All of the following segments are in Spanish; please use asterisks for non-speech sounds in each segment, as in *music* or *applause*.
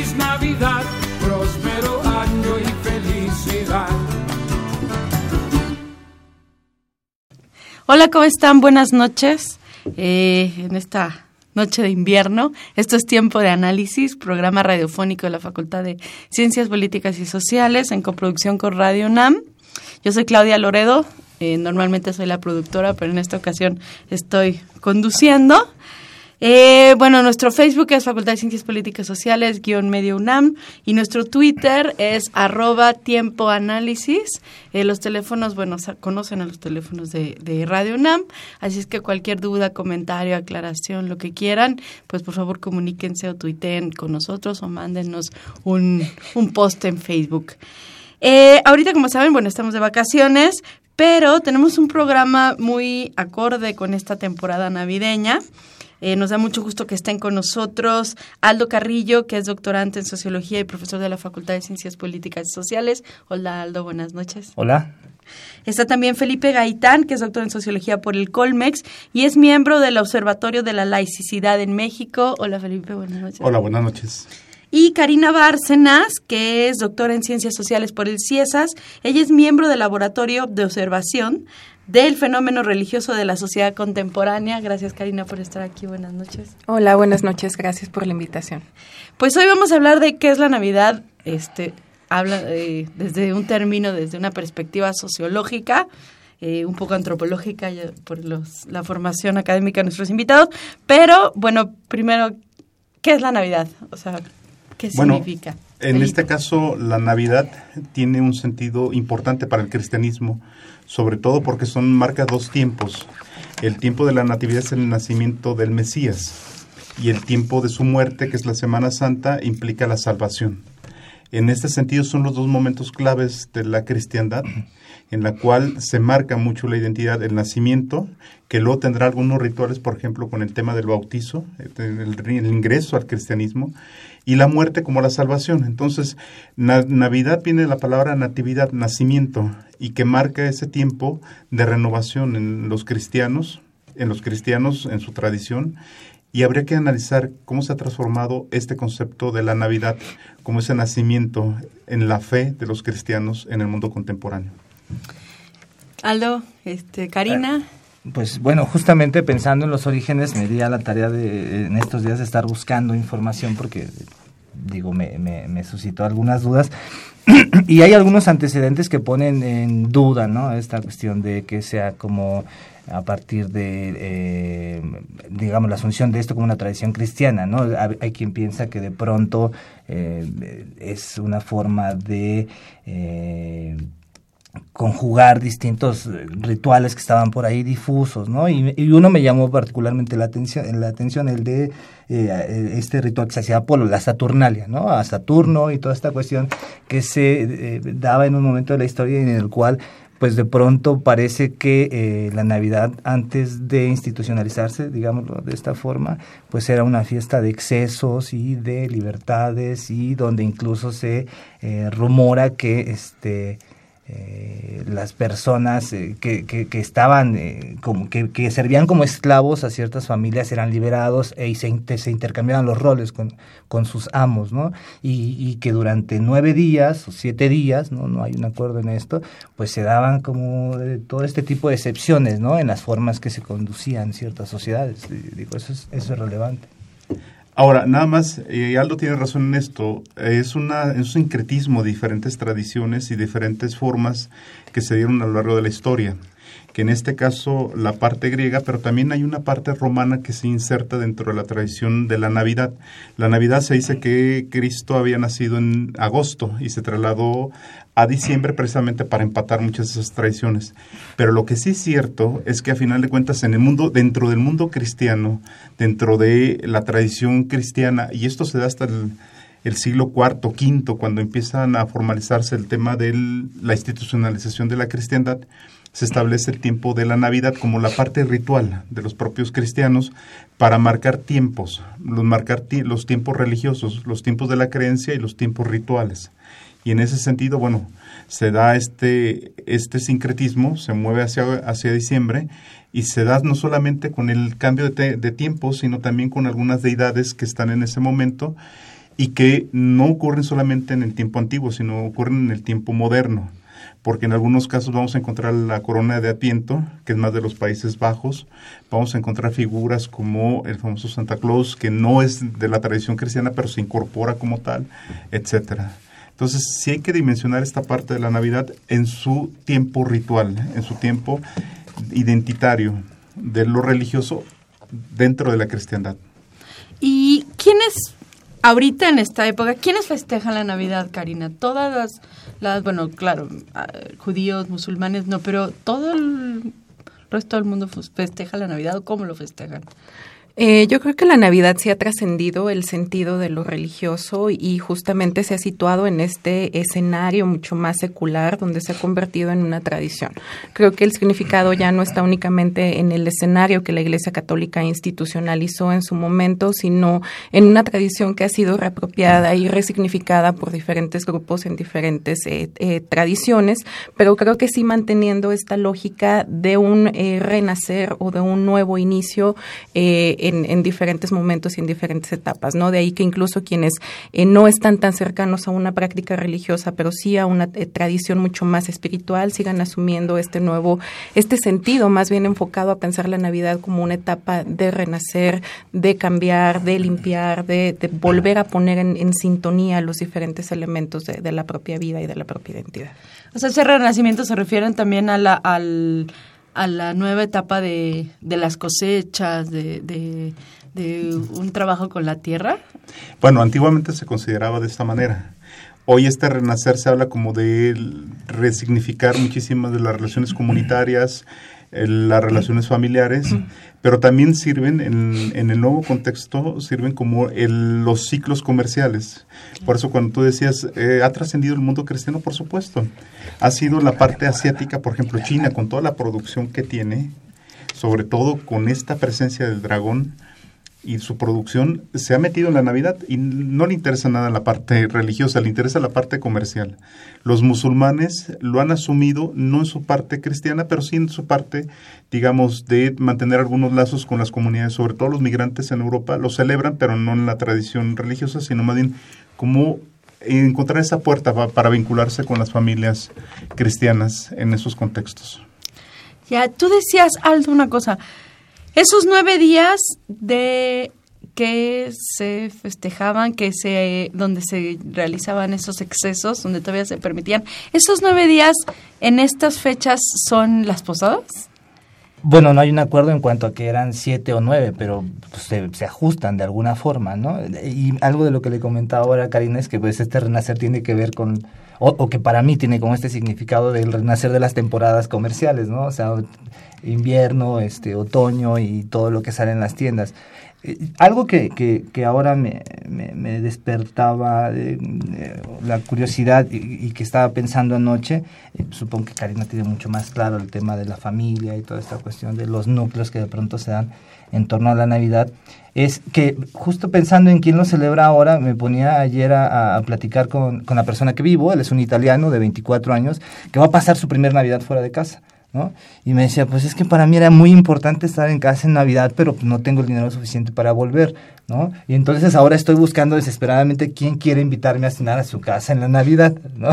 Feliz Navidad, próspero año y felicidad. Hola, ¿cómo están? Buenas noches. Eh, en esta noche de invierno, esto es Tiempo de Análisis, programa radiofónico de la Facultad de Ciencias Políticas y Sociales en coproducción con Radio UNAM. Yo soy Claudia Loredo, eh, normalmente soy la productora, pero en esta ocasión estoy conduciendo. Eh, bueno, nuestro Facebook es Facultad de Ciencias Políticas Sociales, guion medio UNAM, y nuestro Twitter es arroba tiempo. Eh, los teléfonos, bueno, conocen a los teléfonos de, de Radio UNAM, así es que cualquier duda, comentario, aclaración, lo que quieran, pues por favor comuníquense o tuiteen con nosotros o mándenos un, un post en Facebook. Eh, ahorita, como saben, bueno, estamos de vacaciones, pero tenemos un programa muy acorde con esta temporada navideña. Eh, nos da mucho gusto que estén con nosotros Aldo Carrillo, que es doctorante en Sociología y profesor de la Facultad de Ciencias Políticas y Sociales. Hola Aldo, buenas noches. Hola. Está también Felipe Gaitán, que es doctor en Sociología por el Colmex y es miembro del Observatorio de la Laicidad en México. Hola Felipe, buenas noches. Hola, buenas noches. Y Karina Bárcenas, que es doctora en Ciencias Sociales por el CIESAS. Ella es miembro del Laboratorio de Observación del fenómeno religioso de la sociedad contemporánea. Gracias Karina por estar aquí. Buenas noches. Hola, buenas noches. Gracias por la invitación. Pues hoy vamos a hablar de qué es la Navidad. Este habla eh, desde un término, desde una perspectiva sociológica. Eh, un poco antropológica ya por los, la formación académica de nuestros invitados, pero bueno, primero, ¿qué es la Navidad? O sea, ¿qué Bueno, significa? En este caso, la Navidad tiene un sentido importante para el cristianismo, sobre todo porque son marca dos tiempos. El tiempo de la Natividad es el nacimiento del Mesías y el tiempo de su muerte, que es la Semana Santa, implica la salvación. En este sentido son los dos momentos claves de la cristiandad, en la cual se marca mucho la identidad del nacimiento, que luego tendrá algunos rituales, por ejemplo, con el tema del bautizo, el, el ingreso al cristianismo, y la muerte como la salvación. Entonces, na- Navidad viene de la palabra natividad, nacimiento, y que marca ese tiempo de renovación en los cristianos, en los cristianos, en su tradición, y habría que analizar cómo se ha transformado este concepto de la Navidad como ese nacimiento en la fe de los cristianos en el mundo contemporáneo. Aldo, este, Karina. Pues bueno, justamente pensando en los orígenes, me di a la tarea de en estos días de estar buscando información porque, digo, me, suscitó algunas dudas. *clears throat* y hay algunos antecedentes que ponen en duda, ¿no? Esta cuestión de que sea como a partir de, eh, digamos, la asunción de esto como una tradición cristiana, ¿no? Hay, hay quien piensa que de pronto eh, es una forma de... Eh, conjugar distintos eh, rituales que estaban por ahí difusos, ¿no? Y, y uno me llamó particularmente la atención, la atención el de eh, este ritual que se hacía Apolo, la Saturnalia, ¿no? A Saturno y toda esta cuestión que se eh, daba en un momento de la historia en el cual pues de pronto parece que eh, la Navidad antes de institucionalizarse, digámoslo de esta forma, pues era una fiesta de excesos y de libertades y donde incluso se eh, rumora que este eh, las personas eh, que, que, que, estaban, eh, como, que, que, servían como esclavos a ciertas familias eran liberados e, y se, se intercambiaban los roles con, con sus amos, ¿no? Y, y, que durante nueve días o siete días, ¿no? No hay un acuerdo en esto, pues se daban como todo este tipo de excepciones, ¿no? En las formas que se conducían ciertas sociedades. Digo, eso es, eso es relevante. Ahora, nada más, eh, Aldo tiene razón en esto, es, una, es un sincretismo de diferentes tradiciones y diferentes formas que se dieron a lo largo de la historia, que en este caso la parte griega, pero también hay una parte romana que se inserta dentro de la tradición de la Navidad. La Navidad se dice que Cristo había nacido en agosto y se trasladó a diciembre precisamente para empatar muchas de esas tradiciones. Pero lo que sí es cierto es que a final de cuentas en el mundo, dentro del mundo cristiano, dentro de la tradición cristiana, y esto se da hasta el, el siglo IV, V, cuando empiezan a formalizarse el tema de la institucionalización de la cristiandad, se establece el tiempo de la Navidad como la parte ritual de los propios cristianos para marcar tiempos, los, marcar los tiempos religiosos, los tiempos de la creencia y los tiempos rituales. Y en ese sentido, bueno, se da este, este sincretismo, se mueve hacia, hacia diciembre y se da no solamente con el cambio de, de tiempo, sino también con algunas deidades que están en ese momento y que no ocurren solamente en el tiempo antiguo, sino ocurren en el tiempo moderno porque en algunos casos vamos a encontrar la corona de Adviento, que es más de los Países Bajos, vamos a encontrar figuras como el famoso Santa Claus, que no es de la tradición cristiana, pero se incorpora como tal, etcétera. Entonces, sí hay que dimensionar esta parte de la Navidad en su tiempo ritual, en su tiempo identitario de lo religioso dentro de la cristiandad. ¿Y quiénes ahorita en esta época, quiénes festejan la Navidad, Karina? Todas las, bueno, claro, uh, judíos, musulmanes, no, pero todo el resto del mundo festeja la Navidad o cómo lo festejan. Eh, yo creo que la Navidad se ha trascendido el sentido de lo religioso y justamente se ha situado en este escenario mucho más secular donde se ha convertido en una tradición. Creo que el significado ya no está únicamente en el escenario que la Iglesia Católica institucionalizó en su momento, sino en una tradición que ha sido reapropiada y resignificada por diferentes grupos en diferentes eh, eh, tradiciones, pero creo que sí manteniendo esta lógica de un renacer o de un nuevo inicio. En, en, diferentes momentos y en diferentes etapas, ¿no? De ahí que incluso quienes eh, no están tan cercanos a una práctica religiosa, pero sí a una eh, tradición mucho más espiritual, sigan asumiendo este nuevo, este sentido más bien enfocado a pensar la Navidad como una etapa de renacer, de cambiar, de limpiar, de, volver a poner en, en, sintonía los diferentes elementos de, de, la propia vida y de la propia identidad. O sea, ese renacimiento se refieren también a la, al, a la nueva etapa de, de las cosechas, de, de, de un trabajo con la tierra. Bueno, antiguamente se consideraba de esta manera. Hoy este renacer se habla como de resignificar muchísimas de las relaciones comunitarias, las relaciones familiares, pero también sirven en, en el nuevo contexto, sirven como el, los ciclos comerciales. Por eso cuando tú decías, eh, ¿ha trascendido el mundo cristiano? Por supuesto. Ha sido la parte asiática, por ejemplo, China, con toda la producción que tiene, sobre todo con esta presencia del dragón, y su producción se ha metido en la Navidad y no le interesa nada la parte religiosa, le interesa la parte comercial. Los musulmanes lo han asumido no en su parte cristiana, pero sí en su parte, digamos, de mantener algunos lazos con las comunidades, sobre todo los migrantes en Europa, lo celebran, pero no en la tradición religiosa, sino más bien como encontrar esa puerta para, vincularse con las familias cristianas en esos contextos. Ya, tú decías, Aldo, una cosa. Esos nueve días de que se festejaban, que se, donde se realizaban esos excesos, donde todavía se permitían, esos nueve días en estas fechas son las posadas. Bueno, no hay un acuerdo en cuanto a que eran siete o nueve, pero pues, se, se, ajustan de alguna forma, ¿no? Y algo de lo que le comentaba ahora Karina es que pues este renacer tiene que ver con, o, o, que para mí tiene como este significado del renacer de las temporadas comerciales, ¿no? O sea, invierno, este, otoño y todo lo que sale en las tiendas. Eh, algo que, que, ahora me, me, despertaba eh, la curiosidad y, que estaba pensando anoche, eh, supongo que Karina tiene mucho más claro el tema de la familia y toda esta cuestión de los núcleos que de pronto se dan en torno a la Navidad, es que justo pensando en quién lo celebra ahora, me ponía ayer a, a platicar con, con la persona que vivo, él es un italiano de 24 años, que va a pasar su primer Navidad fuera de casa. ¿No? Y me decía, pues es que para mí era muy importante estar en casa en Navidad, pero no tengo el dinero suficiente para volver, ¿no? Y entonces ahora estoy buscando desesperadamente quién quiere invitarme a cenar a su casa en la Navidad, ¿no?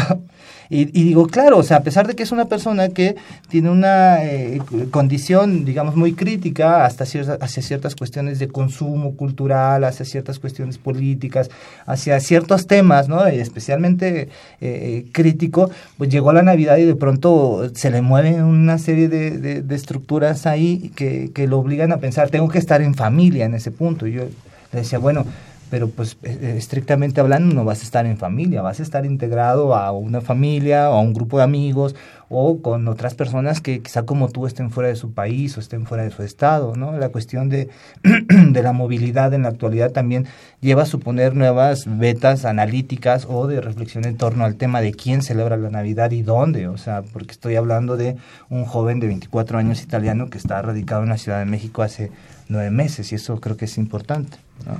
Y, y, digo, claro, o sea, a pesar de que es una persona que tiene una eh, condición, digamos, muy crítica hasta cierta, hacia ciertas cuestiones de consumo cultural, hacia ciertas cuestiones políticas, hacia ciertos temas, ¿no? Especialmente eh, crítico, pues llegó la Navidad y de pronto se le mueven una serie de, de, de estructuras ahí que, que lo obligan a pensar, tengo que estar en familia en ese punto. Y yo le decía, bueno, pero pues estrictamente hablando no vas a estar en familia, vas a estar integrado a una familia o a un grupo de amigos o con otras personas que quizá como tú estén fuera de su país o estén fuera de su estado, ¿no? La cuestión de, *clears throat* de la movilidad en la actualidad también lleva a suponer nuevas vetas analíticas o de reflexión en torno al tema de quién celebra la Navidad y dónde, o sea, porque estoy hablando de un joven de 24 años italiano que está radicado en la Ciudad de México hace nueve meses y eso creo que es importante. ¿No?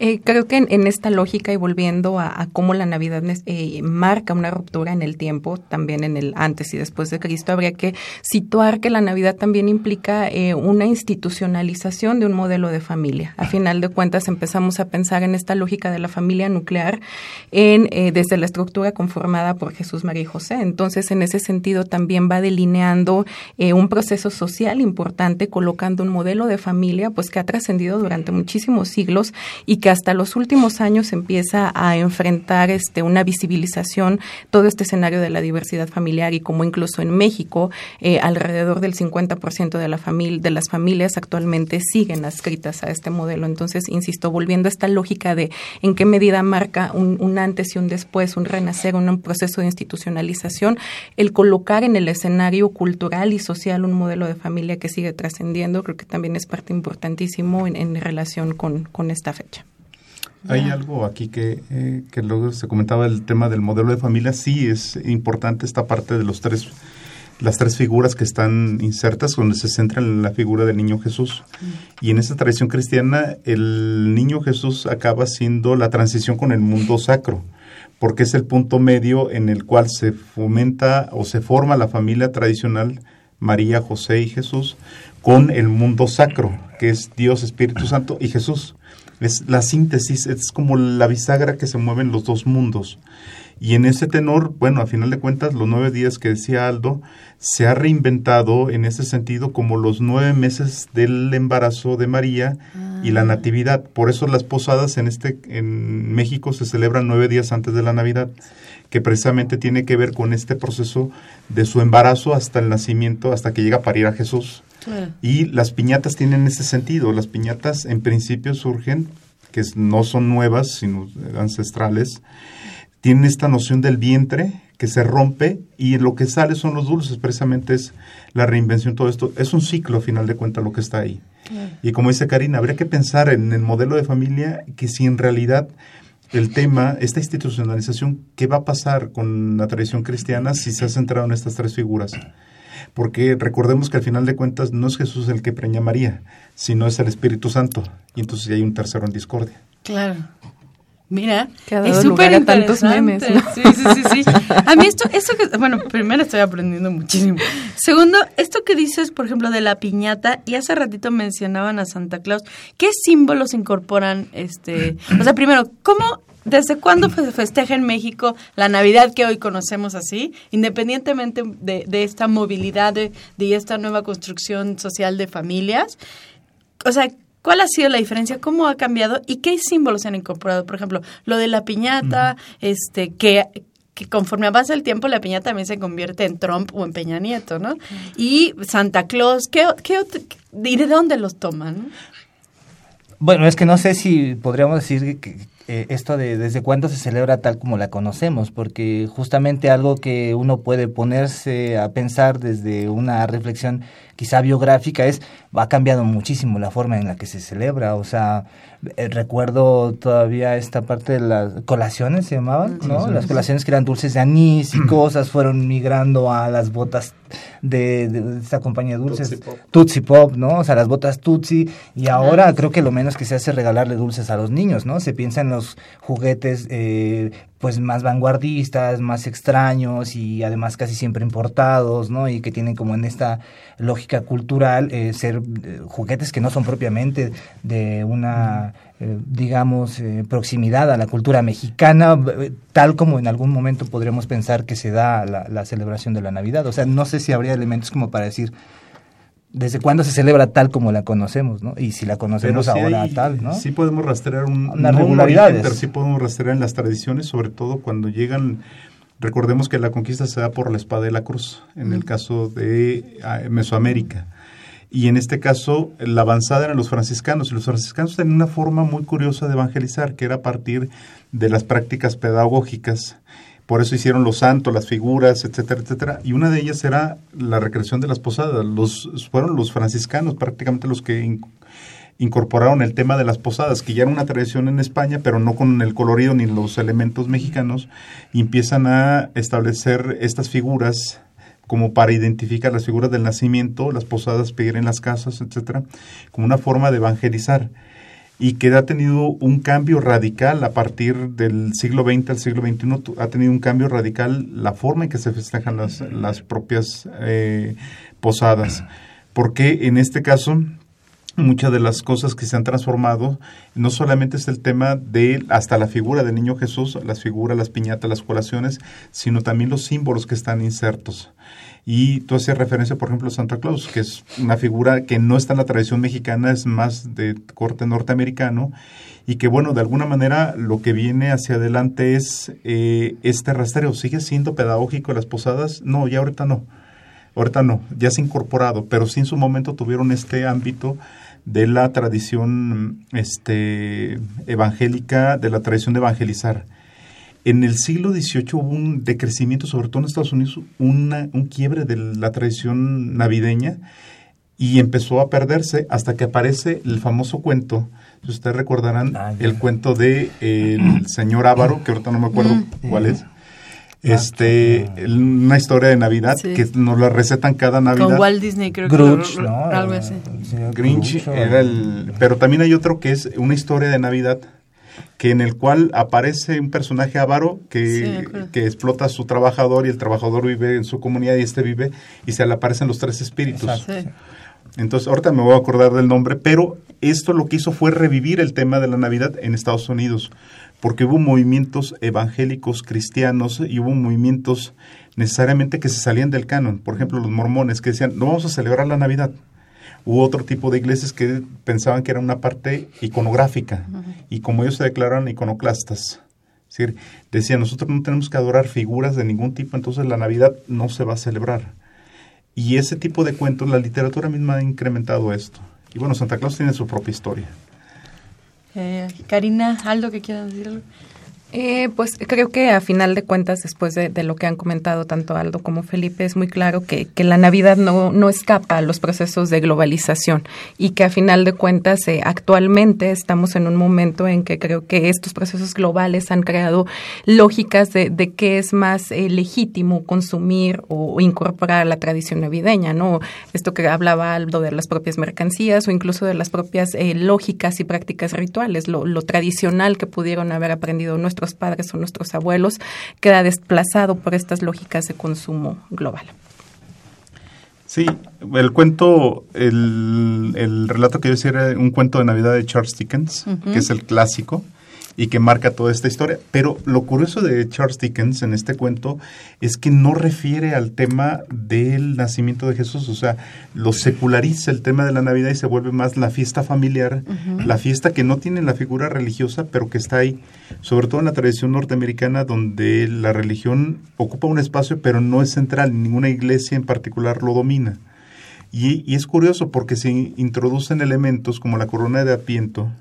Eh, creo que en, en, esta lógica y volviendo a, a cómo la Navidad eh, marca una ruptura en el tiempo, también en el antes y después de Cristo, habría que situar que la Navidad también implica eh, una institucionalización de un modelo de familia. A final de cuentas empezamos a pensar en esta lógica de la familia nuclear en, eh, desde la estructura conformada por Jesús, María y José. Entonces, en ese sentido también va delineando eh, un proceso social importante, colocando un modelo de familia pues que ha trascendido durante muchísimos siglos y que hasta los últimos años empieza a enfrentar este, una visibilización todo este escenario de la diversidad familiar y como incluso en México eh, alrededor del 50% de, la familia, de las familias actualmente siguen adscritas a este modelo. Entonces, insisto, volviendo a esta lógica de en qué medida marca un, antes y un después, un renacer, un, proceso de institucionalización, el colocar en el escenario cultural y social un modelo de familia que sigue trascendiendo, creo que también es parte importantísimo en, relación con esta fecha. Hay yeah. algo aquí que, eh, que luego se comentaba el tema del modelo de familia. Sí, es importante esta parte de los tres, las tres figuras que están insertas, donde se centra en la figura del niño Jesús. Mm. Y en esta tradición cristiana, el niño Jesús acaba siendo la transición con el mundo sacro, porque es el punto medio en el cual se fomenta o se forma la familia tradicional María, José y Jesús, con el mundo sacro, que es Dios, Espíritu Santo y Jesús. Es la síntesis, es como la bisagra que se mueven los dos mundos. Y en ese tenor, bueno, a final de cuentas, los nueve días que decía Aldo, se ha reinventado en ese sentido como los nueve meses del embarazo de María y la natividad. Por eso las posadas en este en México se celebran nueve días antes de la Navidad, que precisamente tiene que ver con este proceso de su embarazo hasta el nacimiento, hasta que llega a parir a Jesús. Claro. Y las piñatas tienen ese sentido. Las piñatas en principio surgen, que no son nuevas, sino ancestrales, tienen esta noción del vientre que se rompe y lo que sale son los dulces, precisamente es la reinvención, todo esto. Es un ciclo, a final de cuentas, lo que está ahí. Y como dice Karina, habría que pensar en el modelo de familia que si en realidad el tema, esta institucionalización, ¿qué va a pasar con la tradición cristiana si se ha centrado en estas tres figuras? Porque recordemos que al final de cuentas no es Jesús el que preña a María, sino es el Espíritu Santo. Y entonces hay un tercero en discordia. Claro. Mira, es súper memes, interesante. ¿no? Sí, sí, sí, sí. A mí esto, esto que, bueno, primero estoy aprendiendo muchísimo. Segundo, esto que dices, por ejemplo, de la piñata, y hace ratito mencionaban a Santa Claus, ¿qué símbolos incorporan, este, o sea, primero, cómo, desde cuándo se festeja en México la Navidad que hoy conocemos así, independientemente de, de esta movilidad, de, de esta nueva construcción social de familias? O sea, ¿cuál ha sido la diferencia? ¿Cómo ha cambiado? ¿Y qué símbolos se han incorporado? Por ejemplo, lo de la piñata, este, que, que conforme avanza el tiempo, la piñata también se convierte en Trump o en Peña Nieto, ¿no? Y Santa Claus, ¿qué, qué otro- ¿y de dónde los toman? Bueno, es que no sé si podríamos decir que eh, esto de desde cuándo se celebra tal como la conocemos, porque justamente algo que uno puede ponerse a pensar desde una reflexión quizá biográfica es ha cambiado muchísimo la forma en la que se celebra, o sea, eh, recuerdo todavía esta parte de las colaciones se llamaban, ¿no? sí, Las colaciones que eran dulces de anís y *clears throat* cosas fueron migrando a las botas de, de- de esta compañía de dulces Tootsie Pop. Tootsie Pop, ¿no? O sea, las botas Tootsie y ahora creo que lo menos que se hace es regalarle dulces a los niños, ¿no? Se piensa en los juguetes eh, pues más vanguardistas, más extraños y además casi siempre importados, ¿no? Y que tienen como en esta lógica cultural eh, ser eh, juguetes que no son propiamente de una eh, digamos eh, proximidad a la cultura mexicana tal como en algún momento podríamos pensar que se da la, la celebración de la Navidad. O sea, no sé si habría elementos como para decir desde cuándo se celebra tal como la conocemos, ¿no? Y si la conocemos sí ahora hay- tal, ¿no? Sí podemos rastrear un, Unas no un regularidades. origen, pero sí podemos rastrear en las tradiciones, sobre todo cuando llegan, recordemos que la conquista se da por la espada y la cruz, en el caso de ah, Mesoamérica. Y en este caso, la avanzada eran los franciscanos. Y los franciscanos tenían una forma muy curiosa de evangelizar, que era a partir de las prácticas pedagógicas. Por eso hicieron los santos, las figuras, etcétera, etcétera. Y una de ellas era la recreación de las posadas. Los, fueron los franciscanos prácticamente los que in- incorporaron el tema de las posadas, que ya era una tradición en España, pero no con el colorido ni los elementos mexicanos, empiezan a establecer estas figuras como para identificar las figuras del nacimiento, las posadas, pedir en las casas, etcétera, como una forma de evangelizar y que ha tenido un cambio radical a partir del siglo XX al siglo XXI, ha tenido un cambio radical la forma en que se festejan las, las propias eh, posadas. Porque en este caso, muchas de las cosas que se han transformado, no solamente es el tema de hasta la figura del niño Jesús, las figuras, las piñatas, las colaciones, sino también los símbolos que están insertos. Y tú hacías referencia, por ejemplo, a Santa Claus, que es una figura que no está en la tradición mexicana, es más de corte norteamericano, y que, bueno, de alguna manera lo que viene hacia adelante es eh, este rastreo. ¿Sigue siendo pedagógico las posadas? No, ya ahorita no. Ahorita no, ya se ha incorporado, pero sí en su momento tuvieron este ámbito de la tradición este, evangélica, de la tradición de evangelizar. En el siglo XVIII hubo un decrecimiento, sobre todo en Estados Unidos, una- un quiebre de la tradición navideña y empezó a perderse hasta que aparece el famoso cuento, si ustedes recordarán, Ah, el cuento de el señor Ávaro, que ahorita no me acuerdo Mm. cuál es. Este, el- una historia de Navidad Sí. que nos la recetan cada Navidad. Con Walt Disney, creo Grudge, que ¿no? algo así. Grinch era el... Pero también hay otro que es una historia de Navidad, que en el cual aparece un personaje avaro que, que explota a su trabajador y el trabajador vive en su comunidad y este vive y se le aparecen los tres espíritus. Exacto. Sí. Entonces, ahorita me voy a acordar del nombre, pero esto lo que hizo fue revivir el tema de la Navidad en Estados Unidos, porque hubo movimientos evangélicos cristianos y hubo movimientos necesariamente que se salían del canon. Por ejemplo, los mormones que decían, no vamos a celebrar la Navidad. Hubo otro tipo de iglesias que pensaban que era una parte iconográfica y como ellos se declararon iconoclastas. Es decir, decían, nosotros no tenemos que adorar figuras de ningún tipo, entonces la Navidad no se va a celebrar. Y ese tipo de cuentos, la literatura misma ha incrementado esto. Y bueno, Santa Claus tiene su propia historia. Eh, Karina, ¿algo que quieras decirlo? Eh, pues creo que a final de cuentas, después de, lo que han comentado tanto Aldo como Felipe, es muy claro que, que la Navidad no, no, escapa a los procesos de globalización y que a final de cuentas eh, actualmente estamos en un momento en que creo que estos procesos globales han creado lógicas de, de qué es más eh, legítimo consumir o, incorporar la tradición navideña, ¿no? Esto que hablaba Aldo de las propias mercancías o incluso de las propias eh, lógicas y prácticas rituales, lo, lo tradicional que pudieron haber aprendido nuestros nuestros padres o nuestros abuelos, queda desplazado por estas lógicas de consumo global. Sí, el cuento, el, el relato que yo decía era un cuento de Navidad de Charles Dickens, uh -huh. que es el clásico y que marca toda esta historia. Pero lo curioso de Charles Dickens en este cuento es que no refiere al tema del nacimiento de Jesús, o sea, lo seculariza el tema de la Navidad y se vuelve más la fiesta familiar, uh -huh. la fiesta que no tiene la figura religiosa, pero que está ahí, sobre todo en la tradición norteamericana, donde la religión ocupa un espacio, pero no es central, ninguna iglesia en particular lo domina. Y, y es curioso porque se introducen elementos como la corona de Apiento,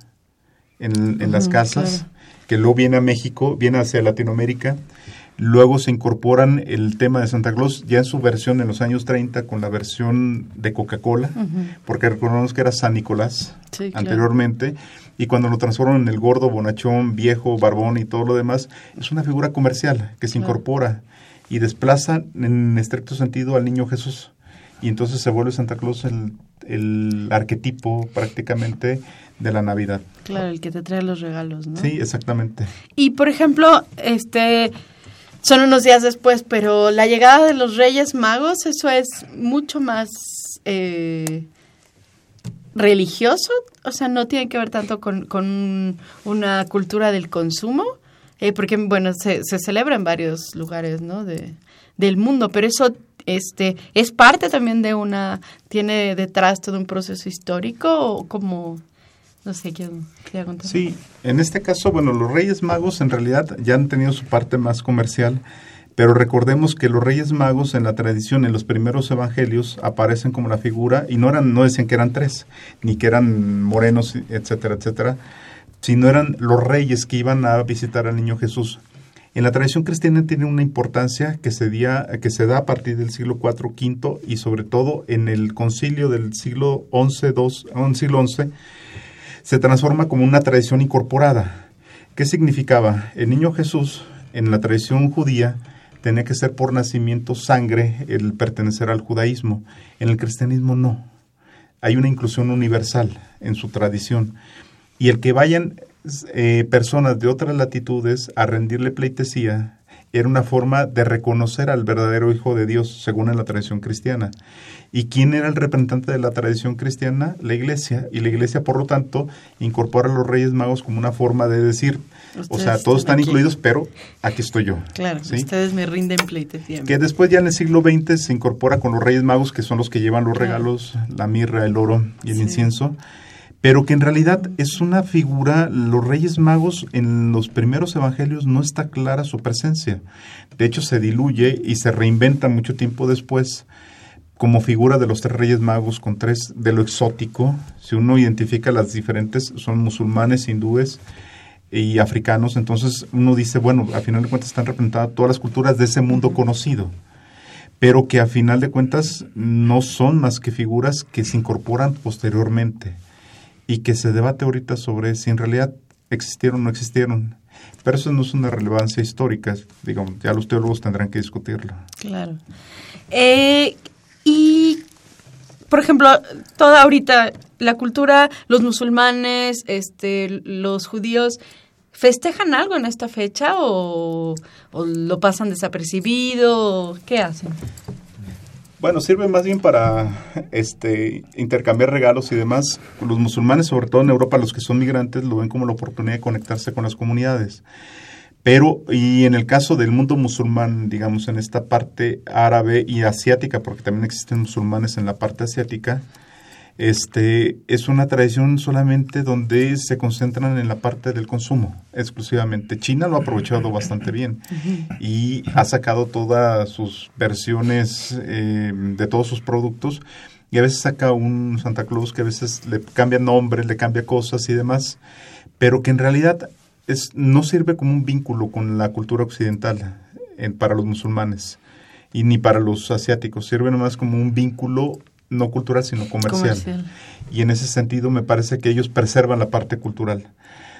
en, las casas, claro. que luego viene a México, viene hacia Latinoamérica. Luego se incorporan el tema de Santa Claus ya en su versión en los años 30 con la versión de Coca-Cola, uh -huh. porque recordamos que era San Nicolás sí, anteriormente, claro. y cuando lo transforman en el gordo, bonachón, viejo, barbón y todo lo demás, es una figura comercial que se claro. incorpora y desplaza en estricto sentido al niño Jesús. Y entonces se vuelve Santa Claus el, el arquetipo prácticamente de la Navidad. Claro, el que te trae los regalos, ¿no? Sí, exactamente. Y por ejemplo, este son unos días después, pero la llegada de los Reyes Magos, eso es mucho más eh, religioso, o sea, no tiene que ver tanto con, con una cultura del consumo, eh, porque, bueno, se, se, celebra en varios lugares, ¿no? De, del mundo, pero eso este es parte también de una tiene detrás todo un proceso histórico o como Sí, en este caso, bueno, los Reyes Magos en realidad ya han tenido su parte más comercial, pero recordemos que los Reyes Magos en la tradición, en los primeros evangelios, aparecen como la figura, y no eran, no decían que eran tres, ni que eran morenos, etcétera, etcétera, sino eran los reyes que iban a visitar al niño Jesús. En la tradición cristiana tiene una importancia que se, día, que se da a partir del siglo IV, V y sobre todo en el concilio del siglo XI, II, siglo XI, se transforma como una tradición incorporada. ¿Qué significaba? El niño Jesús, en la tradición judía, tenía que ser por nacimiento sangre el pertenecer al judaísmo. En el cristianismo no. Hay una inclusión universal en su tradición. Y el que vayan eh, personas de otras latitudes a rendirle pleitesía era una forma de reconocer al verdadero Hijo de Dios, según en la tradición cristiana. ¿Y quién era el representante de la tradición cristiana? La iglesia. Y la iglesia, por lo tanto, incorpora a los Reyes Magos como una forma de decir, ustedes o sea, todos están aquí. incluidos, pero aquí estoy yo. Claro, ¿sí? ustedes me rinden pleitesía. Que después ya en el siglo XX se incorpora con los Reyes Magos, que son los que llevan los claro. regalos, la mirra, el oro y el sí. incienso pero que en realidad es una figura, los Reyes Magos en los primeros evangelios no está clara su presencia. De hecho, se diluye y se reinventa mucho tiempo después como figura de los tres Reyes Magos con tres de lo exótico. Si uno identifica las diferentes, son musulmanes, hindúes y africanos, entonces uno dice, bueno, a final de cuentas están representadas todas las culturas de ese mundo conocido pero que a final de cuentas no son más que figuras que se incorporan posteriormente y que se debate ahorita sobre si en realidad existieron o no existieron. Pero eso no es una relevancia histórica, digamos, ya los teólogos tendrán que discutirlo. Claro. Eh, y, por ejemplo, toda ahorita la cultura, los musulmanes, este, los judíos, ¿festejan algo en esta fecha o, o lo pasan desapercibido? ¿Qué hacen? Bueno, sirve más bien para este intercambiar regalos y demás. Los musulmanes, sobre todo en Europa, los que son migrantes, lo ven como la oportunidad de conectarse con las comunidades. Pero, y en el caso del mundo musulmán, digamos, en esta parte árabe y asiática, porque también existen musulmanes en la parte asiática, este, es una tradición solamente donde se concentran en la parte del consumo, exclusivamente. China lo ha aprovechado bastante bien y ha sacado todas sus versiones eh, de todos sus productos y a veces saca un Santa Claus que a veces le cambia nombre, le cambia cosas y demás, pero que en realidad es, no sirve como un vínculo con la cultura occidental en, para los musulmanes y ni para los asiáticos, sirve nomás como un vínculo no cultural, sino comercial. Comercial. Y en ese sentido me parece que ellos preservan la parte cultural.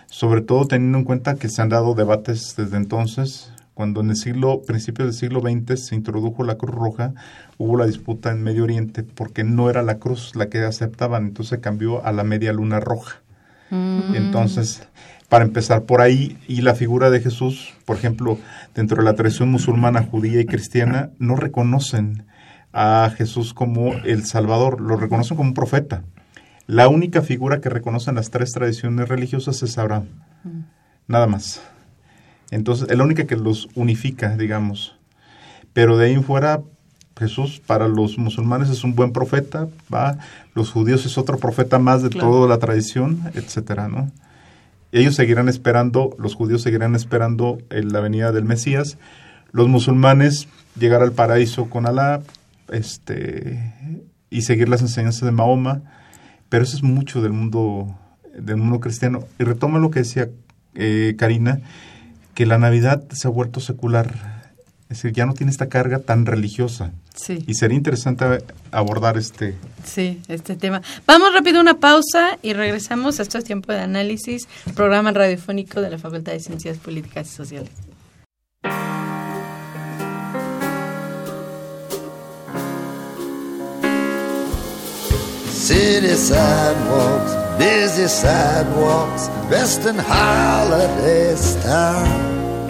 Sobre todo teniendo en cuenta que se han dado debates desde entonces. Cuando en el siglo, principio del siglo XX se introdujo la Cruz Roja, hubo la disputa en Medio Oriente porque no era la cruz la que aceptaban, entonces cambió a la media luna roja. Mm. Entonces, para empezar por ahí, y la figura de Jesús, por ejemplo, dentro de la tradición musulmana, judía y cristiana, no reconocen a Jesús como el Salvador, lo reconocen como un profeta. La única figura que reconocen las tres tradiciones religiosas es Abraham, nada más. Entonces, es la única que los unifica, digamos. Pero de ahí en fuera, Jesús para los musulmanes es un buen profeta, va, los judíos es otro profeta más de Claro. toda la tradición, etcétera, ¿no? Ellos seguirán esperando, los judíos seguirán esperando en la venida del Mesías, los musulmanes llegar al paraíso con Alá, este y seguir las enseñanzas de Mahoma, pero eso es mucho del mundo del mundo cristiano. Y retoma lo que decía eh, Karina, que la Navidad se ha vuelto secular, es decir, ya no tiene esta carga tan religiosa. Sí. Y sería interesante abordar este Sí, este tema. Vamos rápido a una pausa y regresamos. Esto es tiempo de análisis, programa radiofónico de la Facultad de Ciencias Políticas y Sociales. City sidewalks, busy sidewalks, dressed in holiday style.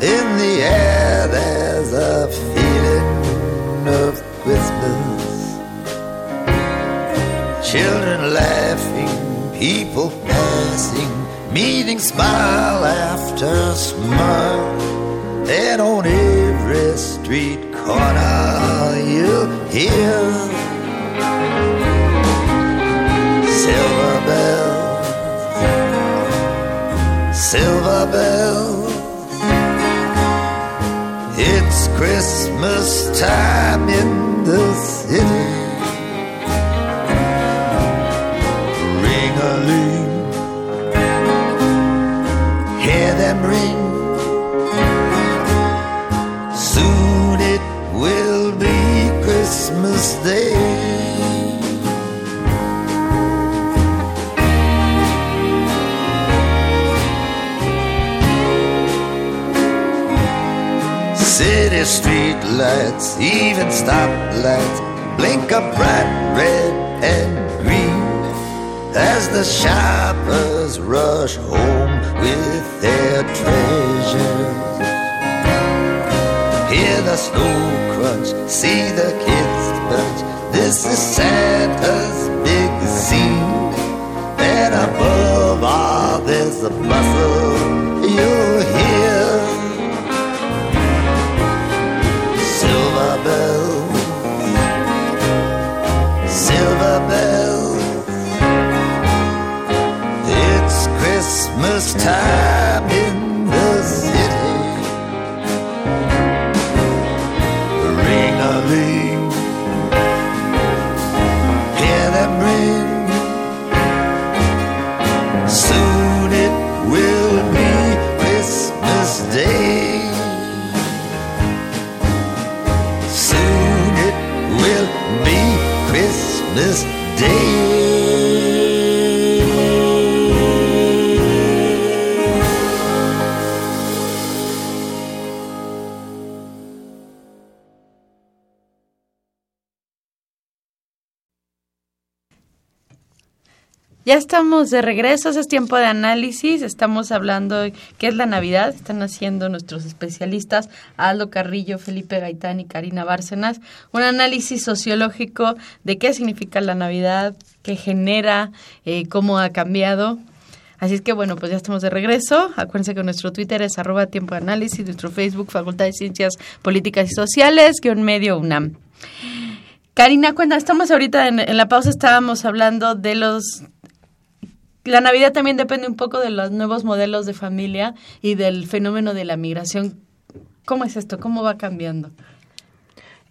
In the air, there's a feeling of Christmas. Children laughing, people passing, meeting smile after smile. And on every street corner, you'll hear silver bells, silver bells. It's Christmas time in the city. Ring a ling, hear them ring. Soon it will be Christmas Day. City street lights, even stoplights, blink a bright red and green as the shoppers rush home with their treasures. Hear the snow crunch, see the kids bunch. This is Santa's big scene. And above all, there's a bustle you'll hear. bell. Estamos de regreso, es tiempo de análisis, estamos hablando de qué es la Navidad, están haciendo nuestros especialistas Aldo Carrillo, Felipe Gaitán y Karina Bárcenas, un análisis sociológico de qué significa la Navidad, qué genera, eh, cómo ha cambiado. Así es que bueno, pues ya estamos de regreso. Acuérdense que nuestro Twitter es arroba tiempo de análisis, nuestro Facebook Facultad de Ciencias Políticas y Sociales, guion medio UNAM. Karina, cuenta, estamos ahorita en, en la pausa, estábamos hablando de los la Navidad también depende un poco de los nuevos modelos de familia y del fenómeno de la migración. ¿Cómo es esto? ¿Cómo va cambiando?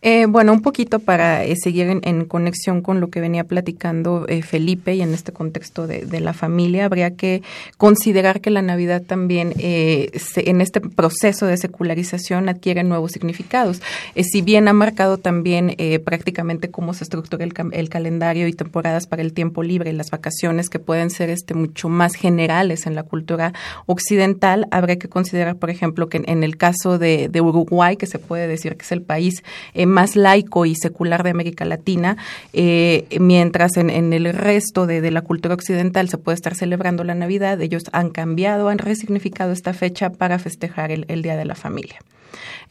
Eh, bueno, un poquito para eh, seguir en, conexión con lo que venía platicando eh, Felipe y en este contexto de, la familia, habría que considerar que la Navidad también eh, se, en este proceso de secularización adquiere nuevos significados. Eh, si bien ha marcado también prácticamente cómo se estructura el, el, calendario y temporadas para el tiempo libre y las vacaciones que pueden ser este mucho más generales en la cultura occidental, habría que considerar, por ejemplo, que en, en el caso de, de, Uruguay, que se puede decir que es el país más laico y secular de América Latina, eh, mientras en, en, el resto de, de, la cultura occidental se puede estar celebrando la Navidad, ellos han cambiado, han resignificado esta fecha para festejar el, el Día de la Familia.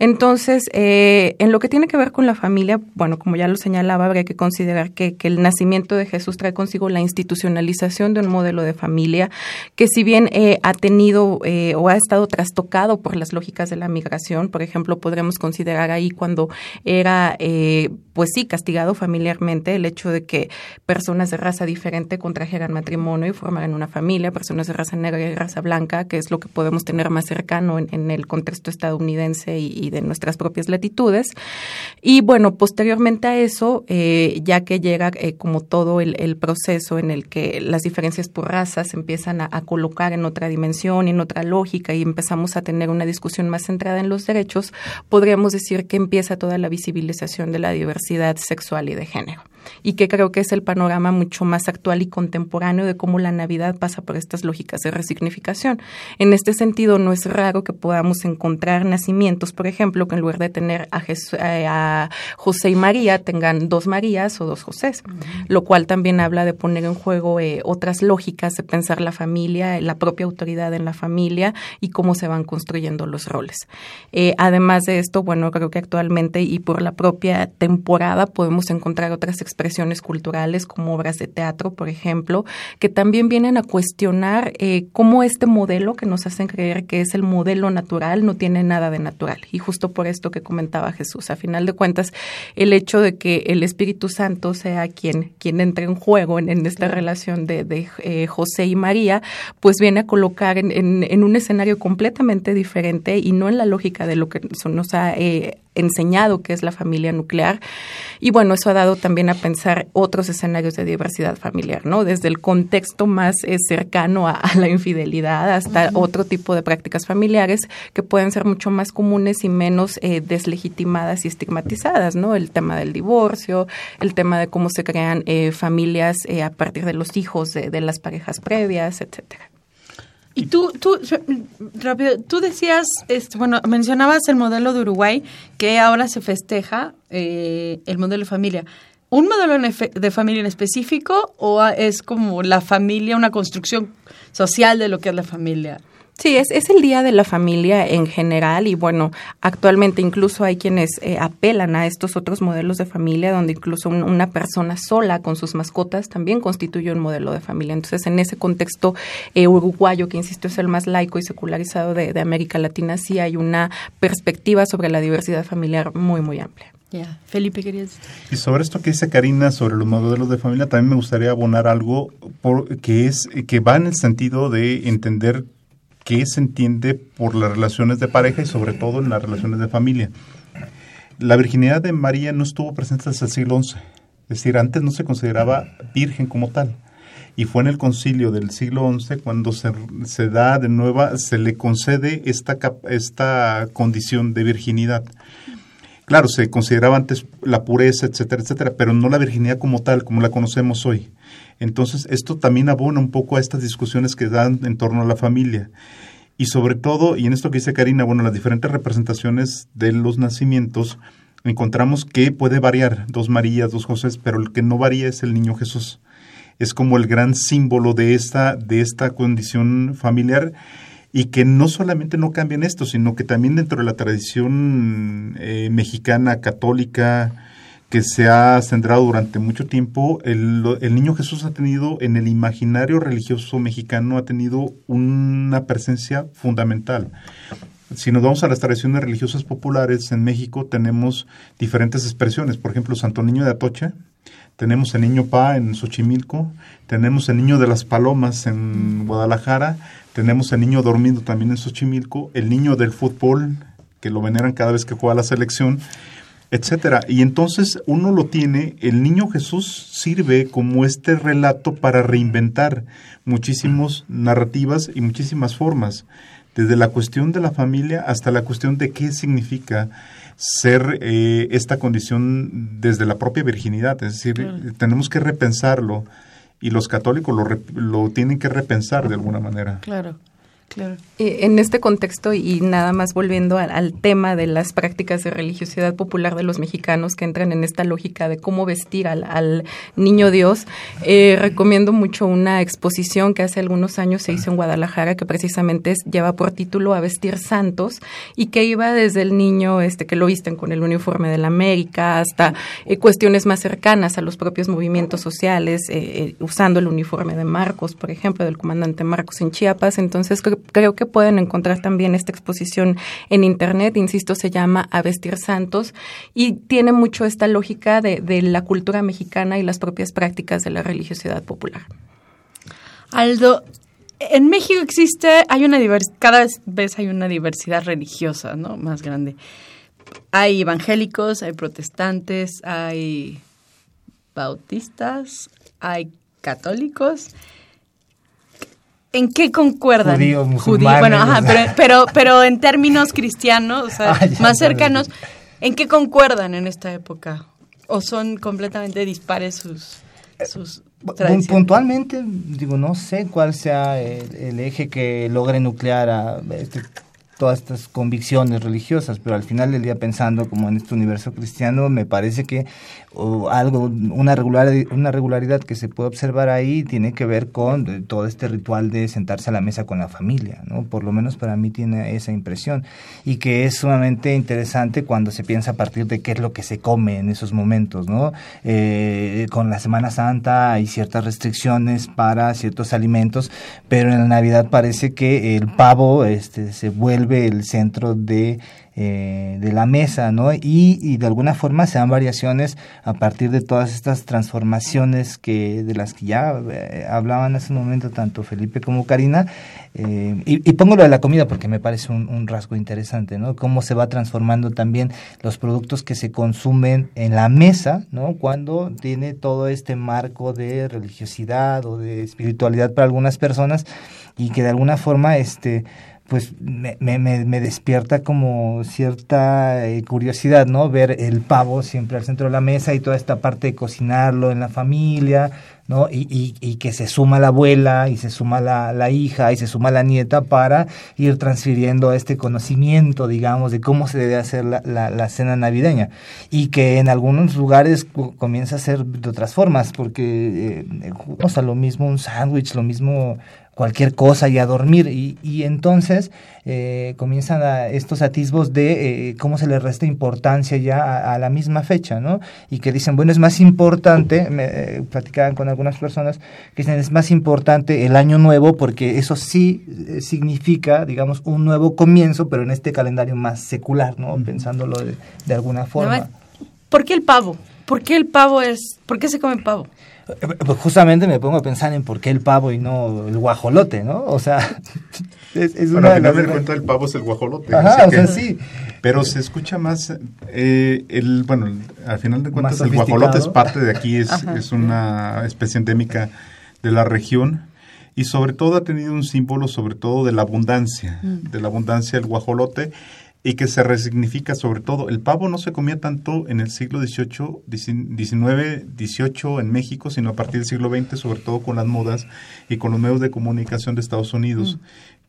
Entonces, eh, en lo que tiene que ver con la familia, bueno, como ya lo señalaba, habría que considerar que, el nacimiento de Jesús trae consigo la institucionalización de un modelo de familia que si bien eh, ha tenido eh, o ha estado trastocado por las lógicas de la migración, por ejemplo, podremos considerar ahí cuando era, eh, pues sí, castigado familiarmente el hecho de que personas de raza diferente contrajeran matrimonio y formaran una familia, personas de raza negra y raza blanca, que es lo que podemos tener más cercano en el contexto estadounidense y, de nuestras propias latitudes. Y bueno, posteriormente a eso, eh, ya que llega eh, como todo el, proceso en el que las diferencias por razas empiezan a, colocar en otra dimensión, en otra lógica y empezamos a tener una discusión más centrada en los derechos, podríamos decir que empieza toda la visibilización de la diversidad sexual y de género y que creo que es el panorama mucho más actual y contemporáneo de cómo la Navidad pasa por estas lógicas de resignificación. En este sentido, no es raro que podamos encontrar nacimientos, por ejemplo, que en lugar de tener a, Jesús, eh, a José y María, tengan dos Marías o dos Josés, uh -huh. lo cual también habla de poner en juego eh, otras lógicas de pensar la familia, la propia autoridad en la familia y cómo se van construyendo los roles. Eh, además de esto, bueno, creo que actualmente y por la propia temporada podemos encontrar otras expresiones culturales como obras de teatro, por ejemplo, que también vienen a cuestionar eh, cómo este modelo que nos hacen creer que es el modelo natural no tiene nada de natural. Y justo por esto que comentaba Jesús, a final de cuentas, el hecho de que el Espíritu Santo sea quien, quien entre en juego en, en esta relación de, de eh, José y María, pues viene a colocar en, en, en, un escenario completamente diferente y no en la lógica de lo que nos ha eh, enseñado que es la familia nuclear. Y bueno, eso ha dado también a pensar otros escenarios de diversidad familiar, ¿no? Desde el contexto más eh, cercano a, a, la infidelidad hasta uh -huh. otro tipo de prácticas familiares que pueden ser mucho más comunes y menos eh, deslegitimadas y estigmatizadas, ¿no? El tema del divorcio, el tema de cómo se crean eh, familias eh, a partir de los hijos de, de las parejas previas, etcétera. Y tú, tú, rápido, tú decías, este, bueno, mencionabas el modelo de Uruguay, que ahora se festeja eh, el modelo de familia. ¿Un modelo de familia en específico o es como la familia, una construcción social de lo que es la familia? Sí, es, es el Día de la Familia en general y bueno, actualmente incluso hay quienes eh, apelan a estos otros modelos de familia donde incluso un, una persona sola con sus mascotas también constituye un modelo de familia. Entonces, en ese contexto eh, uruguayo, que insisto es el más laico y secularizado de, de América Latina, sí hay una perspectiva sobre la diversidad familiar muy, muy amplia. Yeah. Felipe, querías. Y sobre esto que dice Karina sobre los modelos de familia, también me gustaría abonar algo por, que es que va en el sentido de entender qué se entiende por las relaciones de pareja y sobre todo en las relaciones de familia. La virginidad de María no estuvo presente hasta el siglo XI, es decir, antes no se consideraba virgen como tal. Y fue en el concilio del siglo XI cuando se, se da de nueva, se le concede esta, esta condición de virginidad. Claro, se consideraba antes la pureza, etcétera, etcétera, pero no la virginidad como tal, como la conocemos hoy. Entonces, esto también abona un poco a estas discusiones que dan en torno a la familia. Y sobre todo, y en esto que dice Karina, bueno, las diferentes representaciones de los nacimientos, encontramos que puede variar, dos Marías, dos José, pero el que no varía es el niño Jesús. es como el gran símbolo de esta, de esta condición familiar y que no solamente no cambian esto, sino que también dentro de la tradición eh, mexicana católica que se ha centrado durante mucho tiempo, el, el, niño Jesús ha tenido en el imaginario religioso mexicano, ha tenido una presencia fundamental. Si nos vamos a las tradiciones religiosas populares en México, tenemos diferentes expresiones. Por ejemplo, Santo Niño de Atocha, tenemos el Niño Pa en Xochimilco, tenemos el Niño de las Palomas en Guadalajara, tenemos el Niño Dormido también en Xochimilco, el Niño del Fútbol, que lo veneran cada vez que juega la selección, etcétera. Y entonces uno lo tiene, el Niño Jesús sirve como este relato para reinventar muchísimas narrativas y muchísimas formas desde la cuestión de la familia hasta la cuestión de qué significa ser eh, esta condición desde la propia virginidad. Es decir, tenemos que repensarlo y los católicos lo, lo tienen que repensar de alguna manera. Claro. Claro. Eh, en este contexto y nada más volviendo al, tema de las prácticas de religiosidad popular de los mexicanos que entran en esta lógica de cómo vestir al, al niño Dios, eh, recomiendo mucho una exposición que hace algunos años se hizo en Guadalajara que precisamente es, lleva por título A vestir santos y que iba desde el niño este que lo visten con el uniforme de la América hasta eh, cuestiones más cercanas a los propios movimientos sociales, usando el uniforme de Marcos, por ejemplo, del comandante Marcos en Chiapas. Entonces creo creo que pueden encontrar también esta exposición en internet, insisto, se llama A Vestir Santos y tiene mucho esta lógica de, la cultura mexicana y las propias prácticas de la religiosidad popular. Aldo, en México existe, hay una cada vez hay una diversidad religiosa, ¿no? Más grande. Hay evangélicos, hay protestantes, hay bautistas, hay católicos. ¿En qué concuerdan? Judíos, musulmanes. bueno, ajá, pero, pero, pero en términos cristianos, o sea, *laughs* ah, ya, más cercanos, ¿en qué concuerdan en esta época? ¿O son completamente dispares sus, sus tradiciones? Puntualmente, digo, no sé cuál sea el, el eje que logre nuclear a este, todas estas convicciones religiosas, pero al final del día pensando como en este universo cristiano, me parece que algo, una, regular, una regularidad que se puede observar ahí tiene que ver con todo este ritual de sentarse a la mesa con la familia, ¿no? Por lo menos para mí tiene esa impresión y que es sumamente interesante cuando se piensa a partir de qué es lo que se come en esos momentos, ¿no? Eh, con la Semana Santa hay ciertas restricciones para ciertos alimentos, pero en la Navidad parece que el pavo este, se vuelve el centro de eh, de la mesa, ¿no? Y, y, de alguna forma se dan variaciones a partir de todas estas transformaciones que de las que ya eh, hablaban hace un momento tanto Felipe como Karina. Eh, y, pongo lo de la comida porque me parece un, un, rasgo interesante, ¿no? Cómo se va transformando también los productos que se consumen en la mesa, ¿no? Cuando tiene todo este marco de religiosidad o de espiritualidad para algunas personas y que de alguna forma, este, pues me, me, me, despierta como cierta eh, curiosidad, ¿no? Ver el pavo siempre al centro de la mesa y toda esta parte de cocinarlo en la familia, ¿no? Y, y, y que se suma la abuela y se suma la, la, hija y se suma la nieta para ir transfiriendo este conocimiento, digamos, de cómo se debe hacer la, la, la cena navideña. Y que en algunos lugares comienza a ser de otras formas, porque, eh, o sea, lo mismo un sándwich, lo mismo cualquier cosa y a dormir. Y, y entonces eh, comienzan a estos atisbos de eh, cómo se le resta importancia ya a, a, la misma fecha, ¿no? Y que dicen, bueno, es más importante, me eh, platicaban con algunas personas, que dicen, es más importante el año nuevo porque eso sí significa, digamos, un nuevo comienzo, pero en este calendario más secular, ¿no? Pensándolo de, de alguna forma. ¿Por qué el pavo? ¿Por qué el pavo es, por qué se come pavo? Pues justamente me pongo a pensar en por qué el pavo y no el guajolote, ¿no? O sea, *laughs* es, es bueno, una al final de cuentas el pavo es el guajolote. Ajá, o sea, sí. Pero se escucha más, eh, el bueno, al final de cuentas el guajolote es parte de aquí, es, es una especie endémica de la región y sobre todo ha tenido un símbolo sobre todo de la abundancia, mm. de la abundancia del guajolote y que se resignifica sobre todo. El pavo no se comía tanto en el siglo XVIII, XIX, XVIII en México, sino a partir del siglo XX, sobre todo con las modas y con los medios de comunicación de Estados Unidos.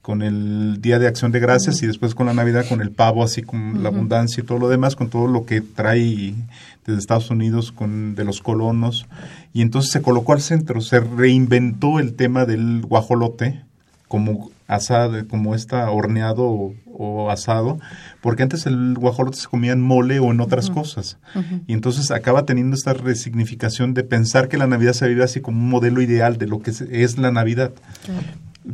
Con el Día de Acción de Gracias y después con la Navidad, con el pavo, así con la abundancia y todo lo demás, con todo lo que trae desde Estados Unidos, con de los colonos. Y entonces se colocó al centro, se reinventó el tema del guajolote como asado, como está horneado o, o asado, porque antes el guajolote se comía en mole o en otras cosas. Y entonces acaba teniendo esta resignificación de pensar que la Navidad se vive así como un modelo ideal de lo que es, es la Navidad.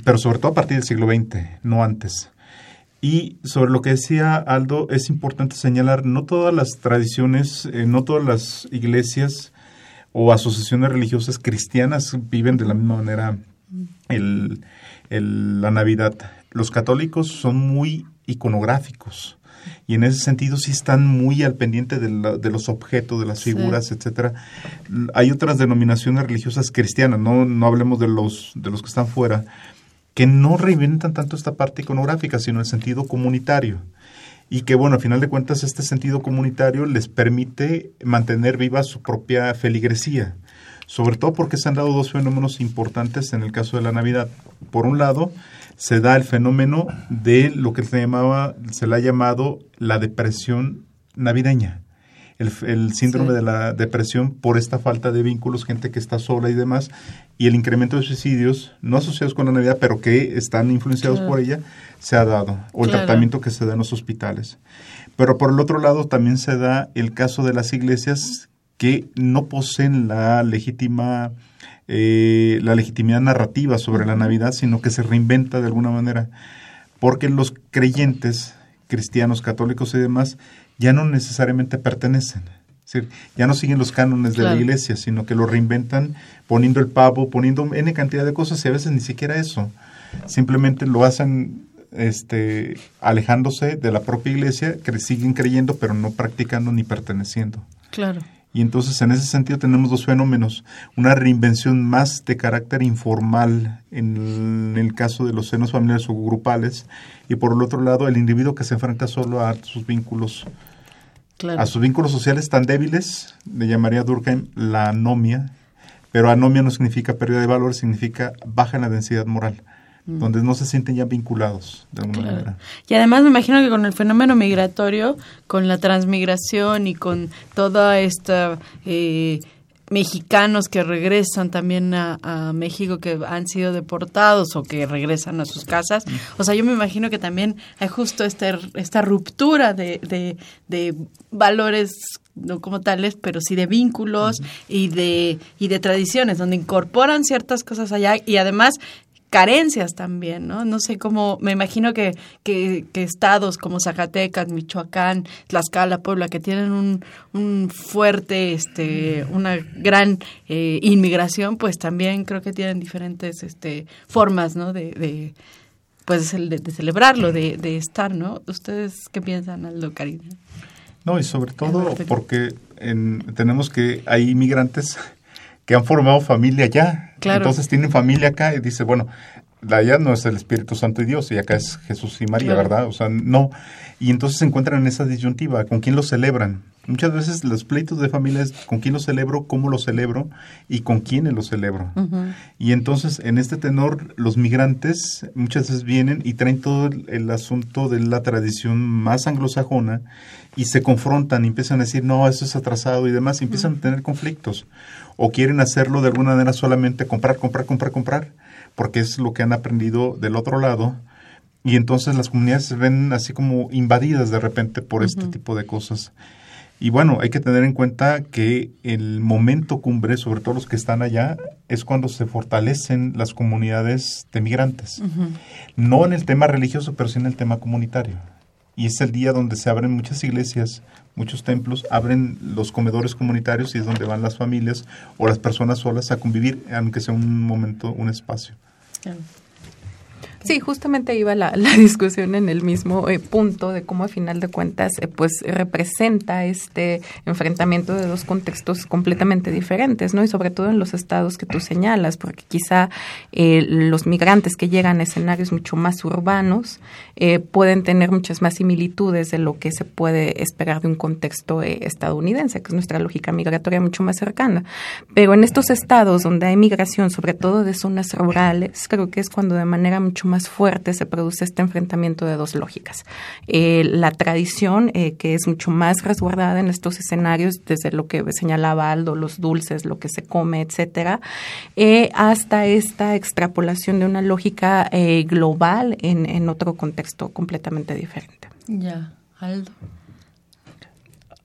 Pero sobre todo a partir del siglo XX, no antes. Y sobre lo que decía Aldo, es importante señalar, no todas las tradiciones, eh, no todas las iglesias o asociaciones religiosas cristianas viven de la misma manera el, el- la Navidad. Los católicos son muy iconográficos y en ese sentido sí están muy al pendiente de, la- de los objetos, de las Sí. figuras, etcétera. Hay otras denominaciones religiosas cristianas, no, no hablemos de los, de los que están fuera, que no reinventan tanto esta parte iconográfica, sino el sentido comunitario. Y que, bueno, a final de cuentas, este sentido comunitario les permite mantener viva su propia feligresía. Sobre todo porque se han dado dos fenómenos importantes en el caso de la Navidad. Por un lado, se da el fenómeno de lo que se llamaba, se le ha llamado la depresión navideña. El, el síndrome Sí. de la depresión por esta falta de vínculos, gente que está sola y demás, y el incremento de suicidios, no asociados con la Navidad, pero que están influenciados Claro. por ella, se ha dado, o el Claro. tratamiento que se da en los hospitales. Pero por el otro lado también se da el caso de las iglesias que no poseen la legítima eh, la legitimidad narrativa sobre la Navidad, sino que se reinventa de alguna manera, porque los creyentes cristianos, católicos y demás ya no necesariamente pertenecen. Es decir, ya no siguen los cánones de la iglesia, sino que lo reinventan poniendo el pavo, poniendo N cantidad de cosas y a veces ni siquiera eso. Simplemente lo hacen este, alejándose de la propia iglesia, que siguen creyendo pero no practicando ni perteneciendo. Claro. Y entonces en ese sentido tenemos dos fenómenos, una reinvención más de carácter informal en el caso de los senos familiares o grupales y por el otro lado el individuo que se enfrenta solo a sus vínculos Claro. a sus vínculos sociales tan débiles, le llamaría Durkheim la anomia, pero anomia no significa pérdida de valor, significa baja en la densidad moral. Donde no se sienten ya vinculados de alguna Claro. manera. Y además me imagino que con el fenómeno migratorio, con la transmigración y con toda esta eh, mexicanos que regresan también a, a México que han sido deportados o que regresan a sus casas, o sea, yo me imagino que también hay justo esta, esta ruptura de, de, de valores no como tales, pero sí de vínculos y de y de tradiciones donde incorporan ciertas cosas allá y además carencias también, ¿no? No sé cómo, me imagino que, que, que estados como Zacatecas, Michoacán, Tlaxcala, Puebla, que tienen un, un fuerte, este, una gran eh, inmigración, pues también creo que tienen diferentes este, formas, ¿no? De, de pues de, de celebrarlo, de, de estar, ¿no? ¿Ustedes qué piensan, Aldo Karina? No, y sobre todo porque en- tenemos que hay inmigrantes que han formado familia allá. Claro. Entonces tienen familia acá y dice, bueno, allá no es el Espíritu Santo y Dios, y acá es Jesús y María, Claro. ¿verdad? O sea, no. Y entonces se encuentran en esa disyuntiva, ¿con quién lo celebran? Muchas veces los pleitos de familia es con quién lo celebro, cómo lo celebro y con quiénes lo celebro. Y entonces, en este tenor, los migrantes muchas veces vienen y traen todo el, el asunto de la tradición más anglosajona y se confrontan y empiezan a decir, no, eso es atrasado y demás, y empiezan a tener conflictos. O quieren hacerlo de alguna manera solamente comprar, comprar, comprar, comprar, porque es lo que han aprendido del otro lado. Y entonces las comunidades se ven así como invadidas de repente por este tipo de cosas. Y bueno, hay que tener en cuenta que el momento cumbre, sobre todo los que están allá, es cuando se fortalecen las comunidades de migrantes. No en el tema religioso, pero sí en el tema comunitario. Y es el día donde se abren muchas iglesias, muchos templos, abren los comedores comunitarios y es donde van las familias o las personas solas a convivir, aunque sea un momento, un espacio. Sí, justamente iba la, la *laughs* discusión en el mismo eh, punto de cómo a final de cuentas eh, pues representa este enfrentamiento de dos contextos completamente diferentes, ¿no? Y sobre todo en los estados que tú señalas, porque quizá eh, los migrantes que llegan a escenarios mucho más urbanos eh, pueden tener muchas más similitudes de lo que se puede esperar de un contexto eh, estadounidense, que es nuestra lógica migratoria mucho más cercana. Pero en estos estados donde hay migración, sobre todo de zonas rurales, creo que es cuando de manera mucho más fuerte se produce este enfrentamiento de dos lógicas. Eh, la tradición, eh, que es mucho más resguardada en estos escenarios, desde lo que señalaba Aldo, los dulces, lo que se come, etcétera, eh, hasta esta extrapolación de una lógica eh, global en, en otro contexto completamente diferente. Ya, Aldo.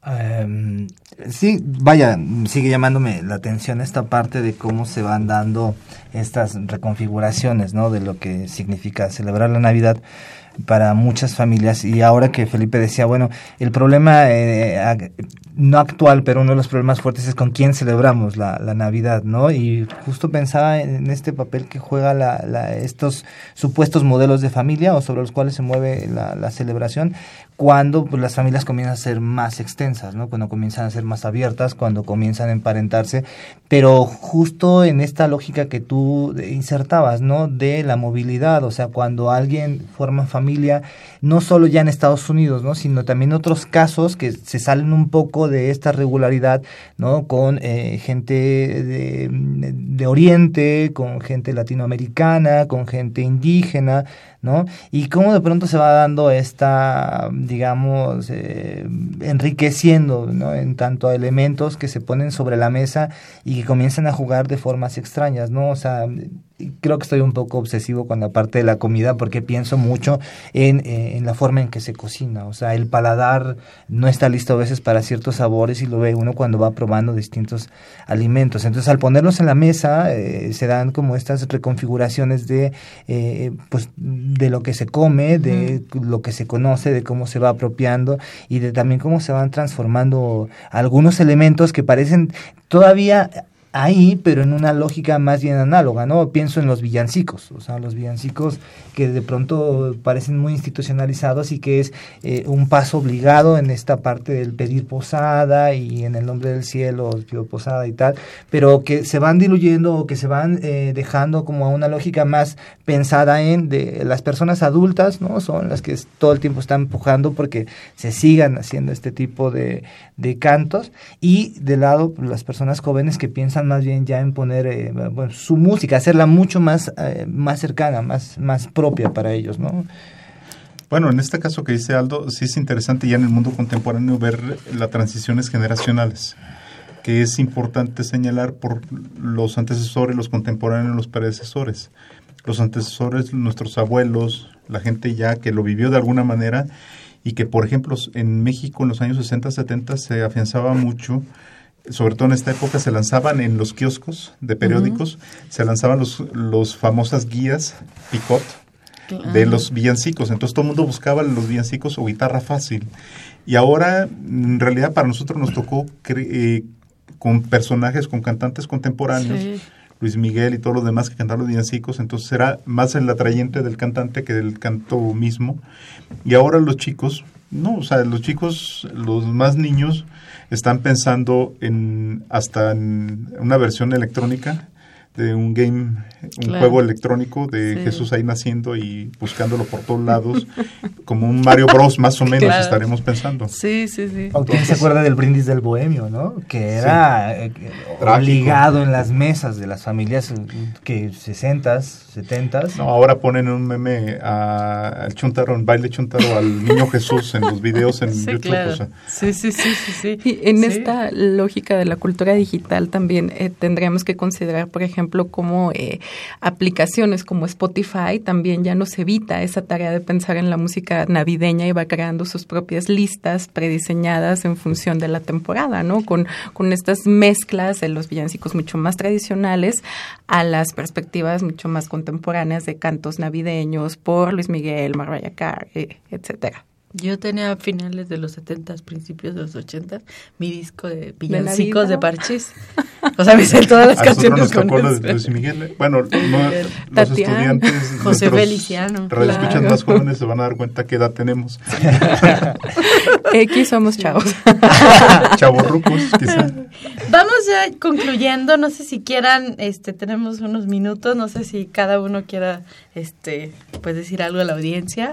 Em, sí, vaya, sigue llamándome la atención esta parte de cómo se van dando estas reconfiguraciones, ¿no? De lo que significa celebrar la Navidad para muchas familias. Y ahora que Felipe decía, bueno, el problema eh, no actual, pero uno de los problemas fuertes es con quién celebramos la, Navidad, ¿no? Y justo pensaba en este papel que juega la, la- estos supuestos modelos de familia o sobre los cuales se mueve la, la celebración cuando pues, las familias comienzan a ser más extensas, ¿no? Cuando comienzan a ser más abiertas, cuando comienzan a emparentarse, pero justo en esta lógica que tú insertabas, ¿no? De la movilidad, o sea, cuando alguien forma familia, no solo ya en Estados Unidos, ¿no? Sino también otros casos que se salen un poco de esta regularidad, ¿no? Con eh, gente de, de Oriente, con gente latinoamericana, con gente indígena, ¿no? Y cómo de pronto se va dando esta, digamos, eh, enriqueciendo, ¿no? En tanto a elementos que se ponen sobre la mesa y que comienzan a jugar de formas extrañas, ¿no? O sea, creo que estoy un poco obsesivo con la parte de la comida porque pienso mucho en, eh, en la forma en que se cocina. O sea, el paladar no está listo a veces para ciertos sabores y lo ve uno cuando va probando distintos alimentos. Entonces, al ponerlos en la mesa, eh, se dan como estas reconfiguraciones de, eh, pues, de lo que se come, de lo que se conoce, de cómo se va apropiando y de también cómo se van transformando algunos elementos que parecen todavía ahí, pero en una lógica más bien análoga, ¿no? Pienso en los villancicos, o sea, los villancicos que de pronto parecen muy institucionalizados y que es eh, un paso obligado en esta parte del pedir posada y en el nombre del cielo pido posada y tal, pero que se van diluyendo o que se van eh, dejando como a una lógica más pensada en de las personas adultas, ¿no? Son las que todo el tiempo están empujando porque se sigan haciendo este tipo de, de cantos y de lado las personas jóvenes que piensan más bien ya en poner eh, su música, hacerla mucho más, eh, más cercana, más, más propia para ellos, ¿no? Bueno, en este caso que dice Aldo, sí es interesante ya en el mundo contemporáneo ver las transiciones generacionales, que es importante señalar por los antecesores, los contemporáneos, los predecesores. Los antecesores, nuestros abuelos, la gente ya que lo vivió de alguna manera y que, por ejemplo, en México en los años 60, 70 se afianzaba mucho sobre todo en esta época se lanzaban en los kioscos de periódicos, se lanzaban los, los famosas guías Picot de los villancicos. Entonces todo el mundo buscaba los villancicos o guitarra fácil. Y ahora, en realidad, para nosotros nos tocó eh, con personajes, con cantantes contemporáneos, Sí. Luis Miguel y todos los demás que cantaban los villancicos. Entonces era más el atrayente del cantante que del canto mismo. Y ahora los chicos, no, o sea, los chicos, los más niños, están pensando en hasta en una versión electrónica de un game, un Claro. juego electrónico de Sí. Jesús ahí naciendo y buscándolo por todos *laughs* lados, como un Mario Bros más o menos Claro. estaremos pensando. Sí, sí, sí. ¿O quién se acuerda del brindis del bohemio, no? Que era eh, que- Trágico. obligado en las mesas de las familias eh, que 60s, 70s. No, ahora ponen un meme a- al chuntaro, en baile chuntaro al niño Jesús en los videos en *laughs* Sí, YouTube. claro. o sea, Sí, sí, sí, sí, sí. Y en Sí. esta lógica de la cultura digital también eh, tendríamos que considerar, por ejemplo, cómo eh, aplicaciones como Spotify también ya nos evita esa tarea de pensar en la música navideña y va creando sus propias listas prediseñadas en función de la temporada, ¿no? Con, con estas mezclas de los villancicos mucho más tradicionales a las perspectivas mucho más contemporáneas de cantos navideños por Luis Miguel, Mariah Carey, etcétera. Yo tenía a finales de los 70, principios de los 80, mi disco de villancicos de, parchis. *laughs* O sea, me sé todas las A canciones nos tocó con lo eso. de Luis Miguel. Bueno, no, los Tatiana, estudiantes, José Feliciano. radioescuchas Claro. más jóvenes se van a dar cuenta qué edad tenemos. *laughs* X somos chavos. *laughs* Chavorrucos, quizá. Vamos ya concluyendo, no sé si quieran, este, tenemos unos minutos, no sé si cada uno quiera, este, pues decir algo a la audiencia.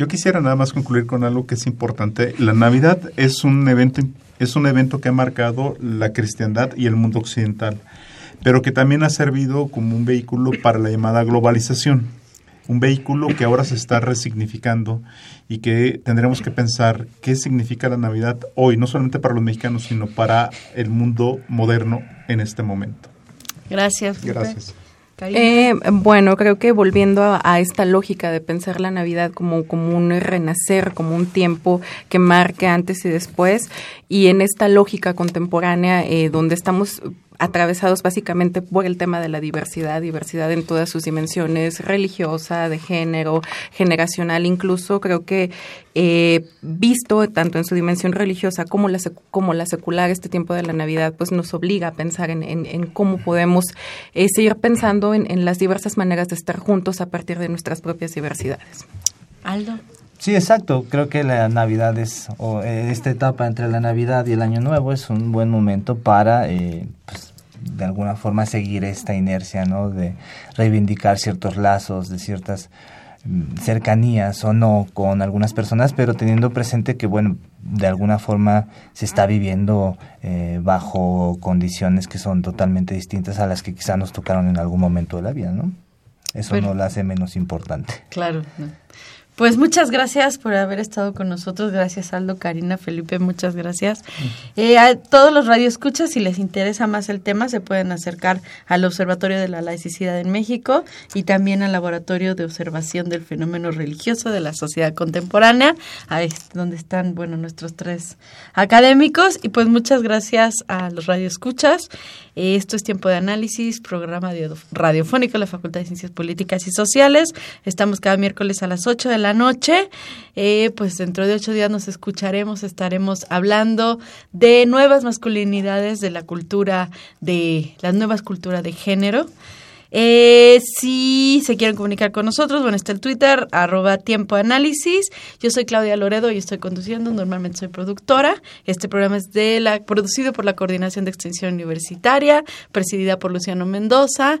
Yo quisiera nada más concluir con algo que es importante. La Navidad es un evento es un evento que ha marcado la cristiandad y el mundo occidental, pero que también ha servido como un vehículo para la llamada globalización, un vehículo que ahora se está resignificando y que tendremos que pensar qué significa la Navidad hoy, no solamente para los mexicanos, sino para el mundo moderno en este momento. Gracias. Gracias. Eh, bueno, creo que volviendo a, a esta lógica de pensar la Navidad como, como un renacer, como un tiempo que marque antes y después, y en esta lógica contemporánea eh, donde estamos atravesados básicamente por el tema de la diversidad, diversidad en todas sus dimensiones, religiosa, de género, generacional incluso, creo que eh, visto tanto en su dimensión religiosa como la, como la secular, este tiempo de la Navidad, pues nos obliga a pensar en, en- en cómo podemos eh, seguir pensando en, en las diversas maneras de estar juntos a partir de nuestras propias diversidades. Aldo. Sí, exacto. Creo que la Navidad es, o eh, esta etapa entre la Navidad y el Año Nuevo es un buen momento para, eh, pues, de alguna forma, seguir esta inercia, ¿no? De reivindicar ciertos lazos, de ciertas mm, cercanías o no con algunas personas, pero teniendo presente que, bueno, de alguna forma se está viviendo eh, bajo condiciones que son totalmente distintas a las que quizá nos tocaron en algún momento de la vida, ¿no? Eso Bueno. no la hace menos importante. Claro. no. Pues muchas gracias por haber estado con nosotros. Gracias, Aldo, Karina, Felipe, muchas gracias. Eh, a todos los radioescuchas, si les interesa más el tema, se pueden acercar al Observatorio de la Laicidad en México y también al Laboratorio de Observación del Fenómeno Religioso de la Sociedad Contemporánea, ahí es donde están, bueno, nuestros tres académicos. Y pues muchas gracias a los radioescuchas. Esto es Tiempo de Análisis, programa de- radiofónico de la Facultad de Ciencias Políticas y Sociales. Estamos cada miércoles a las 8 de la noche. Eh, pues dentro de ocho días nos escucharemos, estaremos hablando de nuevas masculinidades, de la cultura, de las nuevas culturas de género. Eh, si se quieren comunicar con nosotros, bueno, está el Twitter, arroba tiempo análisis. Yo soy Claudia Loredo y estoy conduciendo, normalmente soy productora. Este programa es de la, producido por la Coordinación de Extensión Universitaria, presidida por Luciano Mendoza.